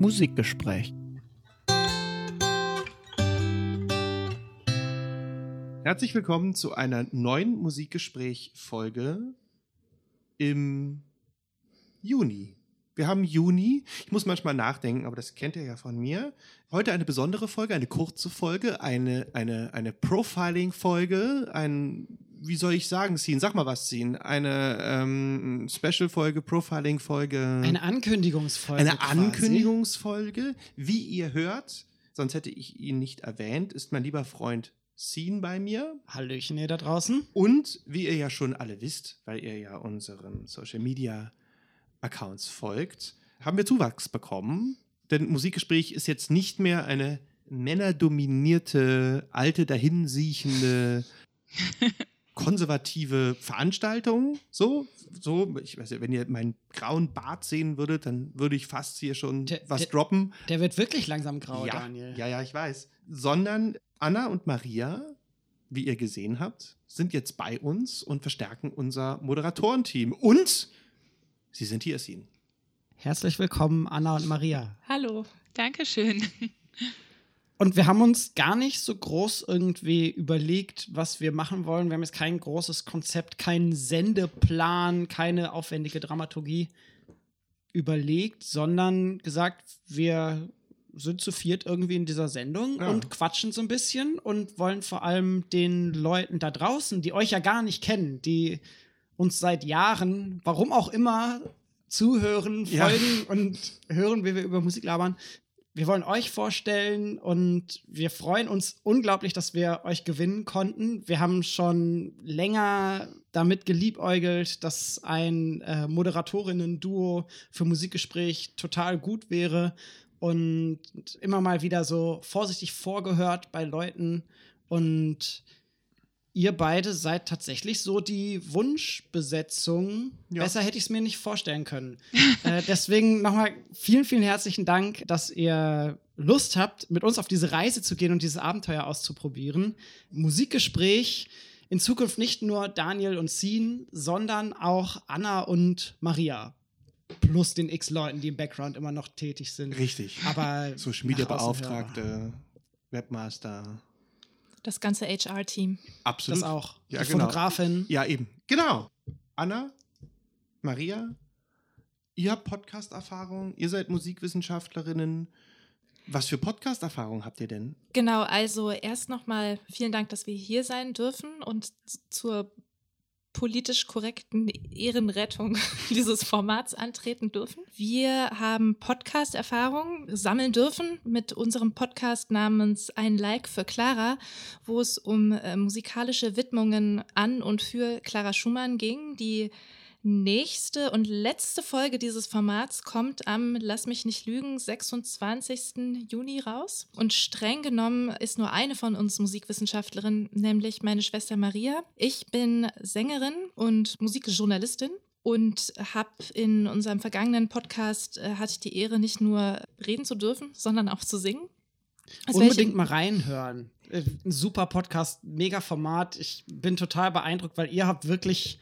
Musikgespräch. Herzlich willkommen zu einer neuen Musikgespräch-Folge im Juni. Wir haben Juni. Ich muss manchmal nachdenken, aber das kennt ihr ja von mir. Heute eine besondere Folge, eine kurze Folge, eine, eine, eine Profiling-Folge, ein, wie soll ich sagen, Scene? Sag mal was, Scene. Eine ähm, Special-Folge, Profiling-Folge. Eine Ankündigungsfolge. Eine quasi. Ankündigungsfolge. Wie ihr hört, sonst hätte ich ihn nicht erwähnt, ist mein lieber Freund Scene bei mir. Hallöchen ihr da draußen. Und wie ihr ja schon alle wisst, weil ihr ja unseren Social Media Accounts folgt, haben wir Zuwachs bekommen. Denn Musikgespräch ist jetzt nicht mehr eine männerdominierte, alte, dahinsiechende, konservative Veranstaltung. So, so, ich weiß ja, wenn ihr meinen grauen Bart sehen würdet, dann würde ich fast hier schon Der- was der- droppen. Der wird wirklich langsam grau, ja, Daniel. ja, ja, ich weiß. Sondern Anna und Maria, wie ihr gesehen habt, sind jetzt bei uns und verstärken unser Moderatorenteam. Und sie sind hier, Sin. Herzlich willkommen, Anna und Maria. Hallo, Dankeschön. Und wir haben uns gar nicht so groß irgendwie überlegt, was wir machen wollen. Wir haben jetzt kein großes Konzept, keinen Sendeplan, keine aufwendige Dramaturgie überlegt, sondern gesagt, wir sind zu viert irgendwie in dieser Sendung Ja. und quatschen so ein bisschen und wollen vor allem den Leuten da draußen, die euch ja gar nicht kennen, die uns seit Jahren, warum auch immer, zuhören, Ja. folgen und hören, wie wir über Musik labern. Wir wollen euch vorstellen und wir freuen uns unglaublich, dass wir euch gewinnen konnten. Wir haben schon länger damit geliebäugelt, dass ein äh, Moderatorinnen-Duo für Musikgespräch total gut wäre und immer mal wieder so vorsichtig vorgehört bei Leuten und ihr beide seid tatsächlich so die Wunschbesetzung. Ja. Besser hätte ich es mir nicht vorstellen können. äh, deswegen nochmal vielen, vielen herzlichen Dank, dass ihr Lust habt, mit uns auf diese Reise zu gehen und dieses Abenteuer auszuprobieren. Musikgespräch in Zukunft nicht nur Daniel und Sien, sondern auch Anna und Maria. Plus den x Leuten, die im Background immer noch tätig sind. Richtig. Aber Social Media Beauftragte, Webmaster. Das ganze HR-Team. Absolut. Das auch. Ja, die genau. Fotografin. Ja, eben. Genau. Anna, Maria, ihr habt Podcast-Erfahrung, ihr seid Musikwissenschaftslerinnen. Was für Podcast-Erfahrung habt ihr denn? Genau, also erst nochmal vielen Dank, dass wir hier sein dürfen und zur politisch korrekten Ehrenrettung dieses Formats antreten dürfen. Wir haben Podcast-Erfahrung sammeln dürfen mit unserem Podcast namens Ein Like für Clara, wo es um äh, musikalische Widmungen an und für Clara Schumann ging, die nächste und letzte Folge dieses Formats kommt am, lass mich nicht lügen, 26. Juni raus. Und streng genommen ist nur eine von uns Musikwissenschaftlerinnen, nämlich meine Schwester Maria. Ich bin Sängerin und Musikjournalistin. Und habe in unserem vergangenen Podcast äh, hatte ich die Ehre, nicht nur reden zu dürfen, sondern auch zu singen. Aus Unbedingt mal reinhören. Äh, Ein super Podcast, mega Format. Ich bin total beeindruckt, weil ihr habt wirklich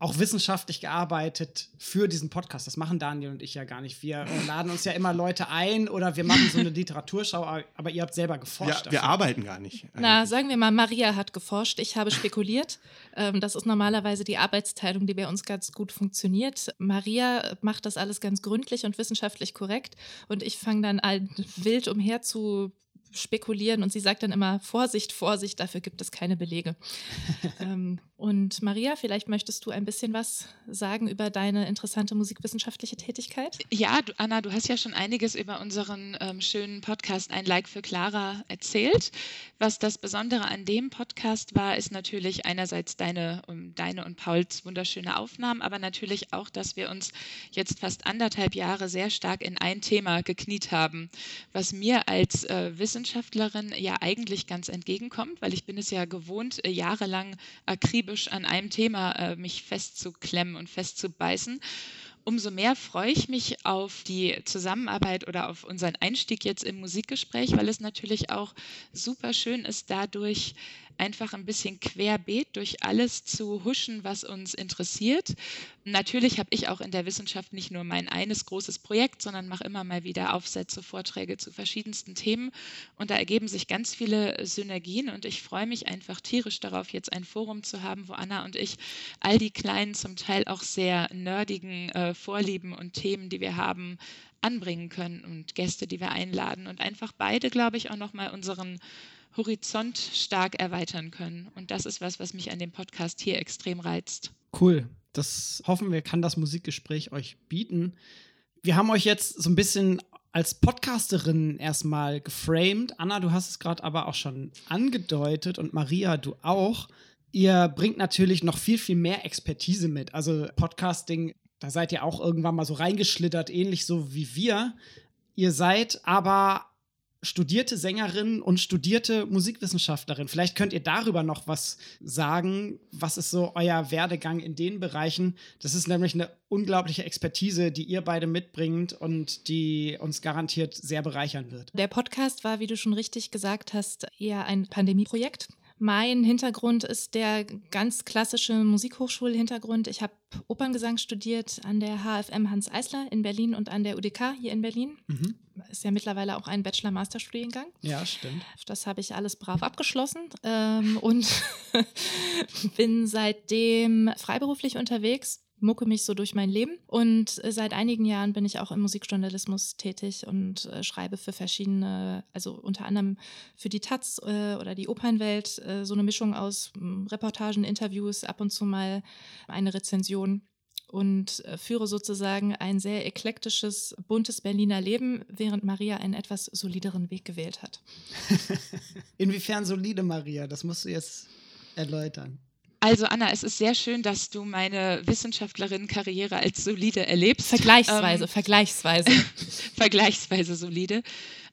auch wissenschaftlich gearbeitet für diesen Podcast. Das machen Daniel und ich ja gar nicht. Wir laden uns ja immer Leute ein oder wir machen so eine Literaturschau, aber- ihr habt selber Ja, geforscht. wir dafür. arbeiten gar nicht. Na, eigentlich. sagen wir mal, Maria hat geforscht, ich habe spekuliert. ähm, das ist normalerweise die Arbeitsteilung, die bei uns ganz gut funktioniert. Maria macht das alles ganz gründlich und wissenschaftlich korrekt und ich fange dann an, wild umher zu spekulieren und sie sagt dann immer, Vorsicht, Vorsicht, dafür gibt es keine Belege. ähm, und Maria, vielleicht möchtest du ein bisschen was sagen über deine interessante musikwissenschaftliche Tätigkeit? Ja, du, Anna, du hast ja schon einiges über unseren ähm, schönen Podcast Ein Like für Clara erzählt. Was das Besondere an dem Podcast war, ist natürlich einerseits deine, um, deine und Pauls wunderschöne Aufnahmen, aber natürlich auch, dass wir uns jetzt fast anderthalb Jahre sehr stark in ein Thema gekniet haben, was mir als äh, Wissenschaftlerin ja eigentlich ganz entgegenkommt, weil ich bin es ja gewohnt, äh, jahrelang akribisch an einem Thema äh, mich festzuklemmen und festzubeißen. Umso mehr freue ich mich auf die Zusammenarbeit oder auf unseren Einstieg jetzt im Musikgespräch, weil es natürlich auch super schön ist, dadurch einfach ein bisschen querbeet durch alles zu huschen, was uns interessiert. Natürlich habe ich auch in der Wissenschaft nicht nur mein eines großes Projekt, sondern mache immer mal wieder Aufsätze, Vorträge zu verschiedensten Themen. Und da ergeben sich ganz viele Synergien. Und ich freue mich einfach tierisch darauf, jetzt ein Forum zu haben, wo Anna und ich all die kleinen, zum Teil auch sehr nerdigen äh, Vorlieben und Themen, die wir haben, anbringen können und Gäste, die wir einladen und einfach beide, glaube ich, auch nochmal unseren Horizont stark erweitern können. Und das ist was, was mich an dem Podcast hier extrem reizt. Cool. Das hoffen wir, kann das Musikgespräch euch bieten. Wir haben euch jetzt so ein bisschen als Podcasterin erstmal geframed. Anna, du hast es gerade aber auch schon angedeutet und Maria, du auch. Ihr bringt natürlich noch viel, viel mehr Expertise mit. Also Podcasting da seid ihr auch irgendwann mal so reingeschlittert, ähnlich so wie wir. Ihr seid aber studierte Sängerin und studierte Musikwissenschaftlerin. Vielleicht könnt ihr darüber noch was sagen. Was ist so euer Werdegang in den Bereichen? Das ist nämlich eine unglaubliche Expertise, die ihr beide mitbringt und die uns garantiert sehr bereichern wird. Der Podcast war, wie du schon richtig gesagt hast, eher ein Pandemieprojekt. Mein Hintergrund ist der ganz klassische Musikhochschulhintergrund. Ich habe Operngesang studiert an der HFM Hans Eisler in Berlin und an der UDK hier in Berlin. Mhm. Ist ja mittlerweile auch ein Bachelor-Master-Studiengang. Ja, stimmt. Das habe ich alles brav abgeschlossen ähm, und bin seitdem freiberuflich unterwegs mucke mich so durch mein Leben. Und äh, seit einigen Jahren bin ich auch im Musikjournalismus tätig und äh, schreibe für verschiedene, also unter anderem für die Taz äh, oder die Opernwelt, äh, so eine Mischung aus hm, Reportagen, Interviews, ab und zu mal eine Rezension und äh, führe sozusagen ein sehr eklektisches, buntes Berliner Leben, während Maria einen etwas solideren Weg gewählt hat. Inwiefern solide, Maria? Das musst du jetzt erläutern. Also Anna, es ist sehr schön, dass du meine Wissenschaftlerin-Karriere als solide erlebst. Vergleichsweise, ähm, vergleichsweise. vergleichsweise solide.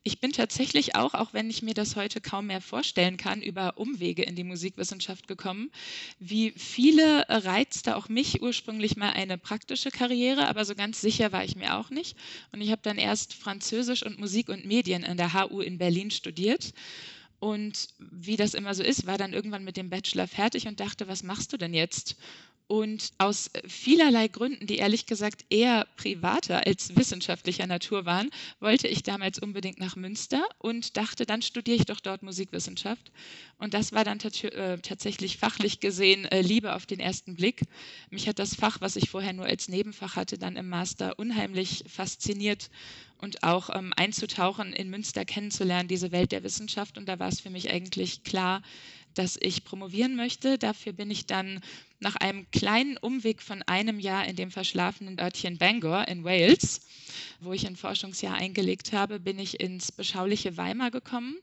Ich bin tatsächlich auch, auch wenn ich mir das heute kaum mehr vorstellen kann, über Umwege in die Musikwissenschaft gekommen. Wie viele reizte auch mich ursprünglich mal eine praktische Karriere, aber so ganz sicher war ich mir auch nicht. Und ich habe dann erst Französisch und Musik und Medien an der HU in Berlin studiert und wie das immer so ist, war dann irgendwann mit dem Bachelor fertig und dachte, was machst du denn jetzt? Und aus vielerlei Gründen, die ehrlich gesagt eher privater als wissenschaftlicher Natur waren, wollte ich damals unbedingt nach Münster und dachte, dann studiere ich doch dort Musikwissenschaft. Und das war dann äh, tatsächlich fachlich gesehen äh, Liebe auf den ersten Blick. Mich hat das Fach, was ich vorher nur als Nebenfach hatte, dann im Master unheimlich fasziniert und auch ähm, einzutauchen in Münster kennenzulernen, diese Welt der Wissenschaft. Und da war es für mich eigentlich klar, dass ich promovieren möchte. Dafür bin ich dann nach einem kleinen Umweg von einem Jahr in dem verschlafenen Örtchen Bangor in Wales, wo ich ein Forschungsjahr eingelegt habe, bin ich ins beschauliche Weimar gekommen.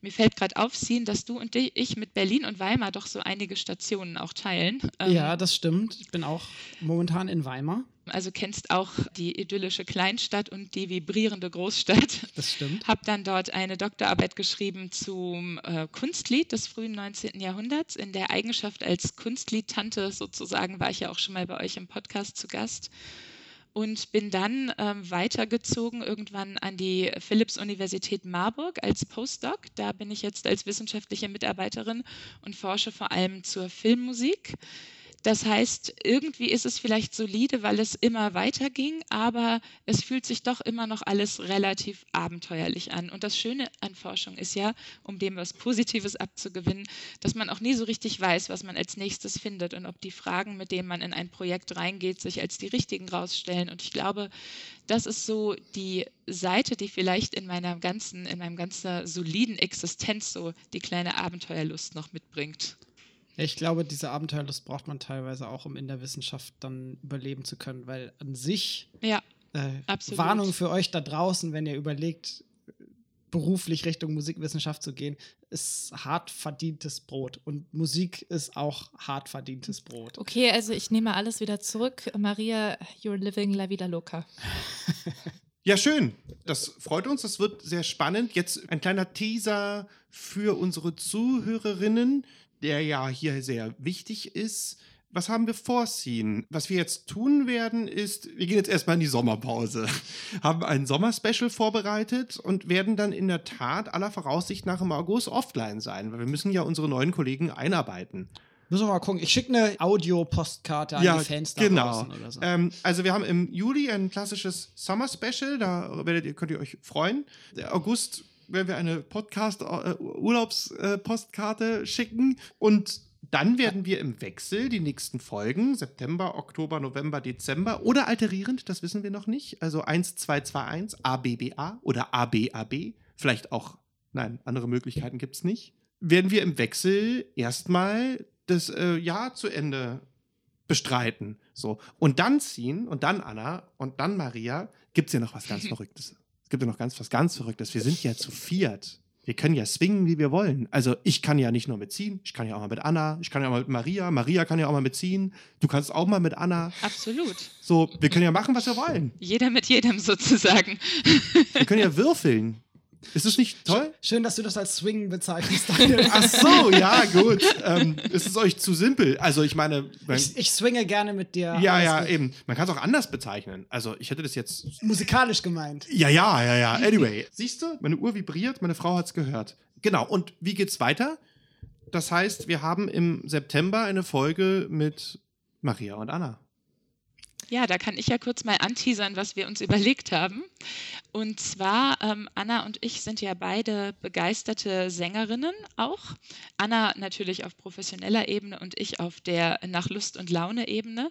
Mir fällt gerade aufziehen, dass du und ich mit Berlin und Weimar doch so einige Stationen auch teilen. Ja, ähm, das stimmt. Ich bin auch momentan in Weimar also kennst auch die idyllische Kleinstadt und die vibrierende Großstadt. Das stimmt. Habe dann dort eine Doktorarbeit geschrieben zum äh, Kunstlied des frühen 19. Jahrhunderts. In der Eigenschaft als Kunstliedtante sozusagen war ich ja auch schon mal bei euch im Podcast zu Gast und bin dann ähm, weitergezogen irgendwann an die Philipps-Universität Marburg als Postdoc. Da bin ich jetzt als wissenschaftliche Mitarbeiterin und forsche vor allem zur Filmmusik. Das heißt, irgendwie ist es vielleicht solide, weil es immer weiterging, aber es fühlt sich doch immer noch alles relativ abenteuerlich an. Und das Schöne an Forschung ist ja, um dem was Positives abzugewinnen, dass man auch nie so richtig weiß, was man als nächstes findet und ob die Fragen, mit denen man in ein Projekt reingeht, sich als die richtigen rausstellen. Und ich glaube, das ist so die Seite, die vielleicht in meiner ganzen, in meinem ganzen soliden Existenz so die kleine Abenteuerlust noch mitbringt. Ich glaube, diese Abenteuerlust braucht man teilweise auch, um in der Wissenschaft dann überleben zu können, weil an sich ja, äh, Warnung für euch da draußen, wenn ihr überlegt, beruflich Richtung Musikwissenschaft zu gehen, ist hart verdientes Brot. Und Musik ist auch hart verdientes Brot. Okay, also ich nehme alles wieder zurück. Maria, you're living la vida loca. Ja, schön. Das freut uns. Das wird sehr spannend. Jetzt ein kleiner Teaser für unsere Zuhörerinnen der ja hier sehr wichtig ist. was haben wir vorziehen? Was wir jetzt tun werden, ist, wir gehen jetzt erstmal in die Sommerpause, haben ein Sommerspecial vorbereitet und werden dann in der Tat aller Voraussicht nach im August offline sein, weil wir müssen ja unsere neuen Kollegen einarbeiten. Müssen wir mal gucken. Ich schicke eine Audio-Postkarte an die Fans da genau. draußen oder so. Ähm, also wir haben im Juli ein klassisches Summer Special, da werdet ihr, könnt ihr euch freuen. Der August werden wir eine Podcast äh, Urlaubspostkarte schicken und dann werden wir im Wechsel die nächsten Folgen, September, Oktober, November, Dezember oder alterierend, das wissen wir noch nicht. Also 1221, ABBA oder ABAB, vielleicht auch, nein, andere Möglichkeiten gibt es nicht. Werden wir im Wechsel erstmal das äh, Jahr zu Ende bestreiten. So. Und dann ziehen und dann Anna und dann Maria gibt es ja noch was ganz Verrücktes. Es gibt ja noch ganz was ganz Verrücktes. Wir sind ja zu viert. Wir können ja swingen, wie wir wollen. Also ich kann ja nicht nur mitziehen, ich kann ja auch mal mit Anna, ich kann ja auch mal mit Maria, Maria kann ja auch mal mitziehen, du kannst auch mal mit Anna. Absolut. So, wir können ja machen, was wir wollen. Jeder mit jedem sozusagen. Wir können ja würfeln. Ist es nicht toll? Schön, dass du das als Swing bezeichnest, Daniel. Ach so, ja, gut. Ähm, ist es euch zu simpel? Also, ich meine. man- ich, ich swinge gerne mit dir. ja, ja, gut. eben. Man kann es auch anders bezeichnen. Also, ich hätte das jetzt. Musikalisch gemeint. Ja, ja, ja, ja. Anyway. Siehst du, meine Uhr vibriert, meine Frau hat es gehört. Genau. Und wie geht's weiter? Das heißt, wir haben im September eine Folge mit Maria und Anna. Ja, da kann ich ja kurz mal anteasern, was wir uns überlegt haben. Und zwar, ähm, Anna und ich sind ja beide begeisterte Sängerinnen auch. Anna natürlich auf professioneller Ebene und ich auf der nach Lust und Laune Ebene.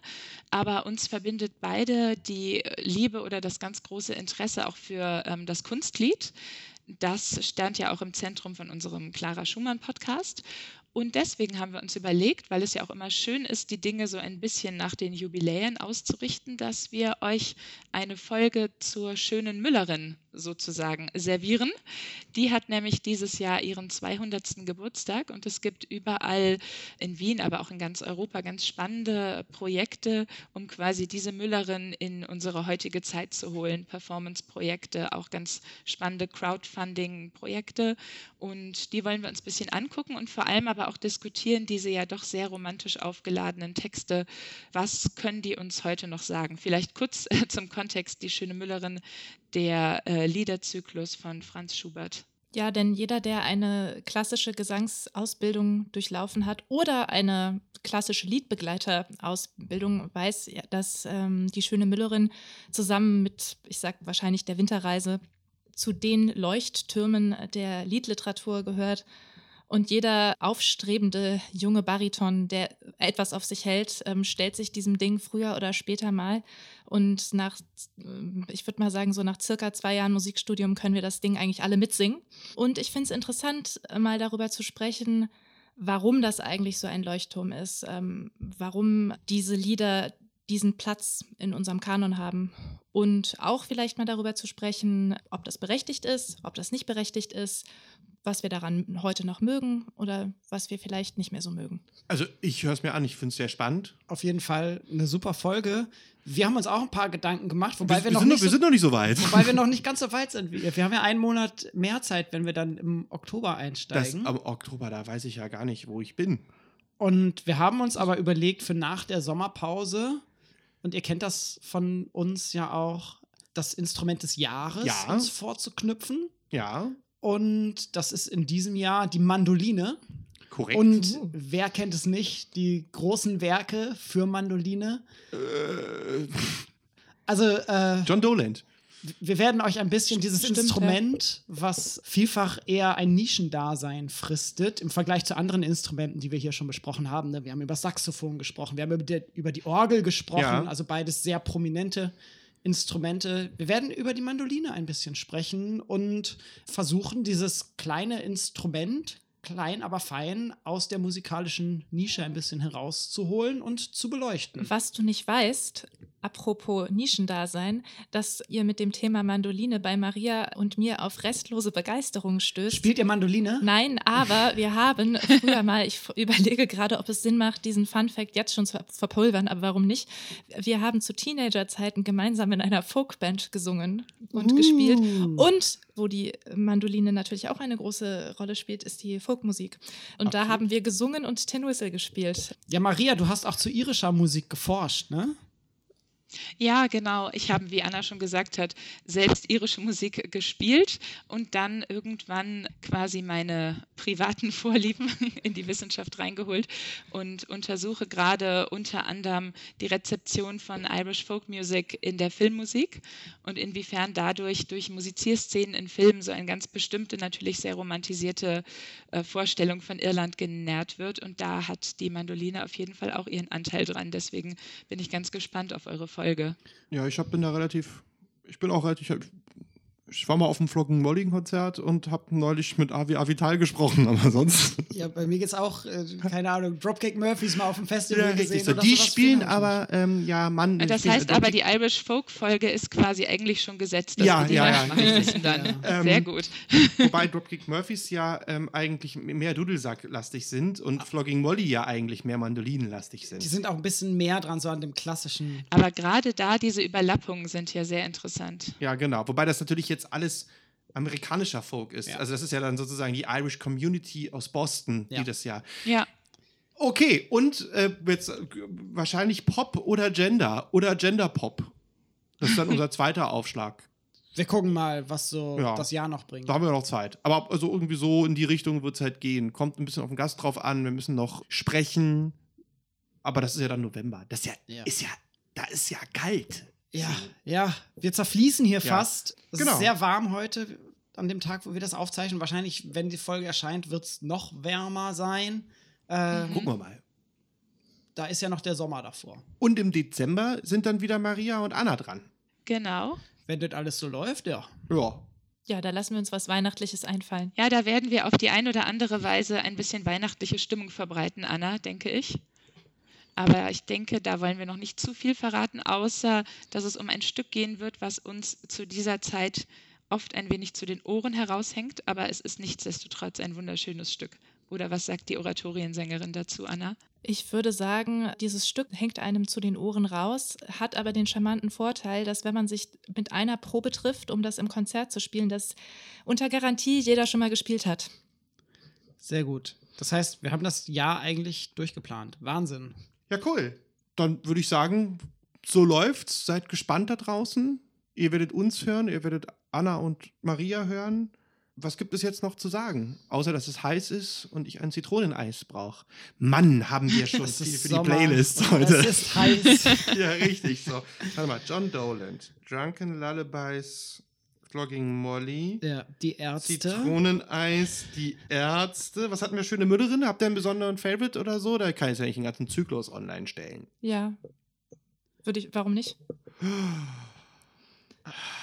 Aber uns verbindet beide die Liebe oder das ganz große Interesse auch für ähm, das Kunstlied. Das stand ja auch im Zentrum von unserem Clara Schumann Podcast. Und deswegen haben wir uns überlegt, weil es ja auch immer schön ist, die Dinge so ein bisschen nach den Jubiläen auszurichten, dass wir euch eine Folge zur schönen Müllerin sozusagen servieren. Die hat nämlich dieses Jahr ihren 200. Geburtstag und es gibt überall in Wien, aber auch in ganz Europa ganz spannende Projekte, um quasi diese Müllerin in unsere heutige Zeit zu holen. Performance-Projekte, auch ganz spannende Crowdfunding-Projekte und die wollen wir uns ein bisschen angucken und vor allem aber auch diskutieren diese ja doch sehr romantisch aufgeladenen Texte. Was können die uns heute noch sagen? Vielleicht kurz zum Kontext, die schöne Müllerin, der äh, Liederzyklus von Franz Schubert. Ja, denn jeder, der eine klassische Gesangsausbildung durchlaufen hat oder eine klassische Liedbegleiterausbildung, weiß, dass ähm, die schöne Müllerin zusammen mit, ich sag wahrscheinlich der Winterreise, zu den Leuchttürmen der Liedliteratur gehört. Und jeder aufstrebende junge Bariton, der etwas auf sich hält, ähm, stellt sich diesem Ding früher oder später mal. Und nach, ähm, ich würde mal sagen, so nach circa zwei Jahren Musikstudium können wir das Ding eigentlich alle mitsingen. Und ich finde es interessant, äh, mal darüber zu sprechen, warum das eigentlich so ein Leuchtturm ist, ähm, warum diese Lieder diesen Platz in unserem Kanon haben und auch vielleicht mal darüber zu sprechen, ob das berechtigt ist, ob das nicht berechtigt ist, was wir daran heute noch mögen oder was wir vielleicht nicht mehr so mögen. Also, ich höre es mir an, ich finde es sehr spannend. Auf jeden Fall eine super Folge. Wir haben uns auch ein paar Gedanken gemacht, wobei wir, wir, noch, sind, nicht noch, wir so, sind noch nicht so weit. wobei wir noch nicht ganz so weit sind wie ihr. Wir haben ja einen Monat mehr Zeit, wenn wir dann im Oktober Das, einsteigen. am Oktober, da weiß ich ja gar nicht, wo ich bin. Und wir haben uns aber überlegt für nach der Sommerpause, und ihr kennt das von uns ja auch, das Instrument des Jahres Ja. uns vorzuknüpfen. Ja, Und das ist in diesem Jahr die Mandoline. korrekt. Und wer kennt es nicht? Die großen Werke für Mandoline. äh, Also, äh, John Doland. wir werden euch ein bisschen dieses Stimmt, ja. Instrument, was vielfach eher ein Nischendasein fristet, im Vergleich zu anderen Instrumenten, die wir hier schon besprochen haben. ne? Wir haben über Saxophon gesprochen, wir haben über die, über die Orgel gesprochen, Ja. also beides sehr prominente Instrumente. Wir werden über die Mandoline ein bisschen sprechen und versuchen, dieses kleine Instrument, klein aber fein, aus der musikalischen Nische ein bisschen herauszuholen und zu beleuchten. Was du nicht weißt, apropos Nischendasein, dass ihr mit dem Thema Mandoline bei Maria und mir auf restlose Begeisterung stößt. Spielt ihr Mandoline? Nein, aber wir haben früher mal, ich überlege gerade, ob es Sinn macht, diesen Fun Fact jetzt schon zu verpulvern, aber warum nicht? Wir haben zu Teenagerzeiten gemeinsam in einer Folkband gesungen und Uh. gespielt. Und wo die Mandoline natürlich auch eine große Rolle spielt, ist die Folkmusik. Und da haben wir gesungen und Tin Whistle gespielt. Ja, Maria, du hast auch zu irischer Musik geforscht, ne? Ja, genau. Ich habe, wie Anna schon gesagt hat, selbst irische Musik gespielt und dann irgendwann quasi meine privaten Vorlieben in die Wissenschaft reingeholt und untersuche gerade unter anderem die Rezeption von Irish Folk Music in der Filmmusik und inwiefern dadurch durch Musizierszenen in Filmen so eine ganz bestimmte, natürlich sehr romantisierte äh, Vorstellung von Irland genährt wird. Und da hat die Mandoline auf jeden Fall auch ihren Anteil dran. Deswegen bin ich ganz gespannt auf eure Folge. Ja, ich hab, bin da relativ. Ich bin auch relativ. Ich war mal auf dem Flocken Molling Konzert und habe neulich mit Avi Avital gesprochen, aber sonst. Ja, bei mir geht's auch, äh, keine Ahnung, Dropkick Murphys mal auf dem Festival gesehen. So. Die spielen ich aber, ähm, ja, Mann. Das ich- heißt aber, die Irish Folk Folge ist quasi eigentlich schon gesetzt. dass Ja, wir die ja, ja. dann. Ähm, Sehr gut. Wobei Dropkick Murphys ja ähm, eigentlich mehr Dudelsack-lastig sind und Flogging Molly ja eigentlich mehr Mandolinenlastig sind. Die sind auch ein bisschen mehr dran, so an dem klassischen. Aber gerade da, diese Überlappungen sind ja sehr interessant. Ja, genau. Wobei das natürlich jetzt alles amerikanischer Folk ist. Ja. Also das ist ja dann sozusagen die Irish Community aus Boston, Ja. die das ja. Ja, Okay, und äh, jetzt äh, wahrscheinlich Pop oder Gender oder Gender Pop. Das ist dann unser zweiter Aufschlag. Wir gucken mal, was so Ja. das Jahr noch bringt. Da haben wir noch Zeit. Aber also irgendwie so in die Richtung wird es halt gehen. Kommt ein bisschen auf den Gast drauf an. Wir müssen noch sprechen. Aber das ist ja dann November. Das ist ja, Ja. ist ja, da ist ja kalt. Ja, ja, wir zerfließen hier Ja. fast. Es Genau. ist sehr warm heute an dem Tag, wo wir das aufzeichnen. Wahrscheinlich, wenn die Folge erscheint, wird es noch wärmer sein. Ähm, Gucken wir mal. Da ist ja noch der Sommer davor. Und im Dezember sind dann wieder Maria und Anna dran. genau. Wenn das alles so läuft, ja. Ja. Ja, da lassen wir uns was Weihnachtliches einfallen. Ja, da werden wir auf die ein oder andere Weise ein bisschen weihnachtliche Stimmung verbreiten, Anna, denke ich. Aber ich denke, da wollen wir noch nicht zu viel verraten, außer dass es um ein Stück gehen wird, was uns zu dieser Zeit oft ein wenig zu den Ohren heraushängt, aber es ist nichtsdestotrotz ein wunderschönes Stück. Oder was sagt die Oratoriensängerin dazu, Anna? Ich würde sagen, dieses Stück hängt einem zu den Ohren raus, hat aber den charmanten Vorteil, dass wenn man sich mit einer Probe trifft, um das im Konzert zu spielen, das unter Garantie jeder schon mal gespielt hat. Sehr gut. Das heißt, wir haben das Jahr eigentlich durchgeplant. Wahnsinn. Ja, cool. Dann würde ich sagen, so läuft's. Seid gespannt da draußen. Ihr werdet uns hören, ihr werdet Anna und Maria hören. Was gibt es jetzt noch zu sagen? Außer, dass es heiß ist und ich ein Zitroneneis brauche. Mann, haben wir schon viel für Sommer. die Playlist heute. Es ist heiß. ja, richtig so. Warte mal, John Doland, Drunken Lullabies, Flogging Molly, ja, die Ärzte. Zitroneneis, die Ärzte. Was hatten wir schöne Mörderin? Habt ihr einen besonderen Favorite oder so? Da kann ich ja nicht den ganzen Zyklus online stellen. Ja. Würde ich, warum nicht?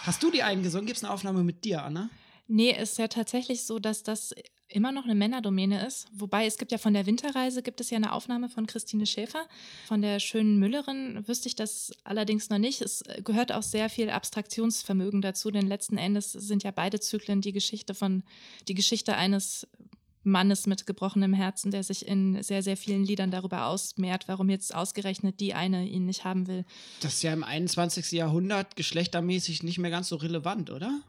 Hast du die eingesungen? Gibt es eine Aufnahme mit dir, Anna? Nee, ist ja tatsächlich so, dass das immer noch eine Männerdomäne ist. Wobei es gibt ja von der Winterreise gibt es ja eine Aufnahme von Christine Schäfer. Von der schönen Müllerin wüsste ich das allerdings noch nicht. Es gehört auch sehr viel Abstraktionsvermögen dazu, denn letzten Endes sind ja beide Zyklen die Geschichte von die Geschichte eines Mannes mit gebrochenem Herzen, der sich in sehr, sehr vielen Liedern darüber ausmehrt, warum jetzt ausgerechnet die eine ihn nicht haben will. Das ist ja im 21. Jahrhundert geschlechtermäßig nicht mehr ganz so relevant, oder?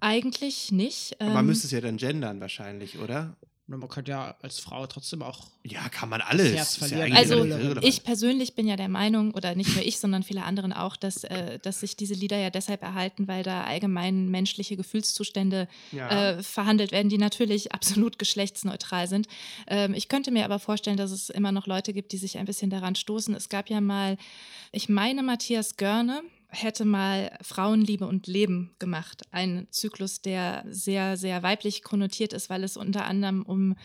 Eigentlich nicht. Aber man ähm, müsste es ja dann gendern wahrscheinlich, oder? Man könnte ja als Frau trotzdem auch. Ja, kann man alles. Ja Also ich persönlich bin ja der Meinung, oder nicht nur ich, sondern viele anderen auch, dass, äh, dass sich diese Lieder ja deshalb erhalten, weil da allgemein menschliche Gefühlszustände Ja. äh, verhandelt werden, die natürlich absolut geschlechtsneutral sind. Ähm, ich könnte mir aber vorstellen, dass es immer noch Leute gibt, die sich ein bisschen daran stoßen. Es gab ja mal, ich meine Matthias Görne, hätte mal Frauenliebe und Leben gemacht. Ein Zyklus, der sehr, sehr weiblich konnotiert ist, weil es unter anderem um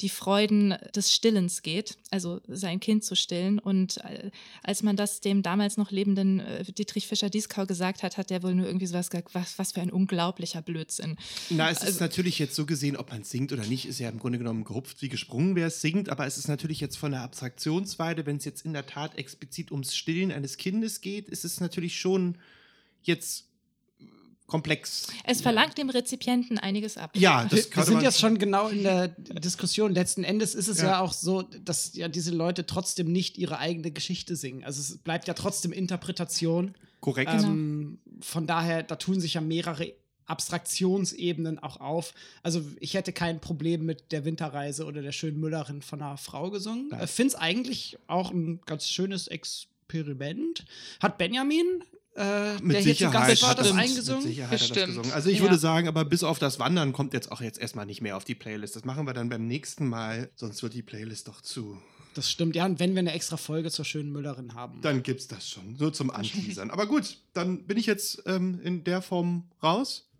die Freuden des Stillens geht, also sein Kind zu stillen. Und äh, als man das dem damals noch lebenden äh, Dietrich Fischer-Dieskau gesagt hat, hat der wohl nur irgendwie sowas gesagt, was, was für ein unglaublicher Blödsinn. Na, es ist Also- natürlich jetzt so gesehen, ob man singt oder nicht, ist ja im Grunde genommen gehupft wie gesprungen, wer es singt, aber es ist natürlich jetzt von der Abstraktionsweite, wenn es jetzt in der Tat explizit ums Stillen eines Kindes geht, ist es natürlich schon jetzt äh, komplex. Es verlangt dem Rezipienten einiges ab. Ja, Wir, das wir sind jetzt schon genau in der Diskussion. Letzten Endes ist es ja. Ja. auch so, dass ja diese Leute trotzdem nicht ihre eigene Geschichte singen. Also es bleibt ja trotzdem Interpretation. korrekt. Genau. Ähm, von daher, da tun sich ja mehrere Abstraktionsebenen auch auf. Also ich hätte kein Problem mit der Winterreise oder der schönen Müllerin von einer Frau gesungen. Ich finde es eigentlich auch ein ganz schönes Experiment. Hat Benjamin, äh, Mit der hier zu Sicherheit, hat das das, eingesungen? Mit Sicherheit hat er das Bestimmt. gesungen. Also ich Ja. würde sagen, aber bis auf das Wandern kommt jetzt auch jetzt erstmal nicht mehr auf die Playlist. Das machen wir dann beim nächsten Mal, sonst wird die Playlist doch zu. Das stimmt, ja. Und wenn wir eine extra Folge zur schönen Müllerin haben. Dann gibt's das schon, so zum Anteasern. Aber gut, dann bin ich jetzt ähm, in der Form raus.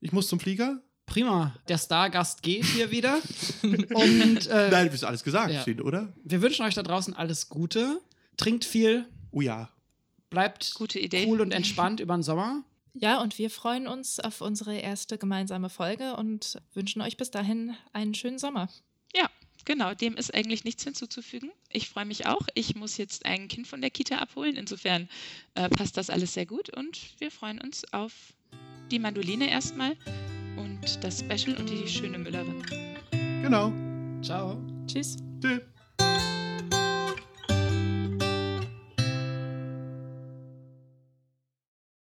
Ich muss zum Flieger. Prima, der Stargast geht hier wieder. Und äh, Nein, du hast alles gesagt, ja. Oder? wir wünschen euch da draußen alles Gute. Trinkt viel, Oh ja. Bleibt Gute Idee. cool und entspannt über den Sommer. Ja, und wir freuen uns auf unsere erste gemeinsame Folge und wünschen euch bis dahin einen schönen Sommer. Ja, genau, dem ist eigentlich nichts hinzuzufügen. Ich freue mich auch. Ich muss jetzt ein Kind von der Kita abholen. Insofern äh, passt das alles sehr gut und wir freuen uns auf die Mandoline erstmal und das Special und die schöne Müllerin. Genau. Ciao. Tschüss. Tschüss.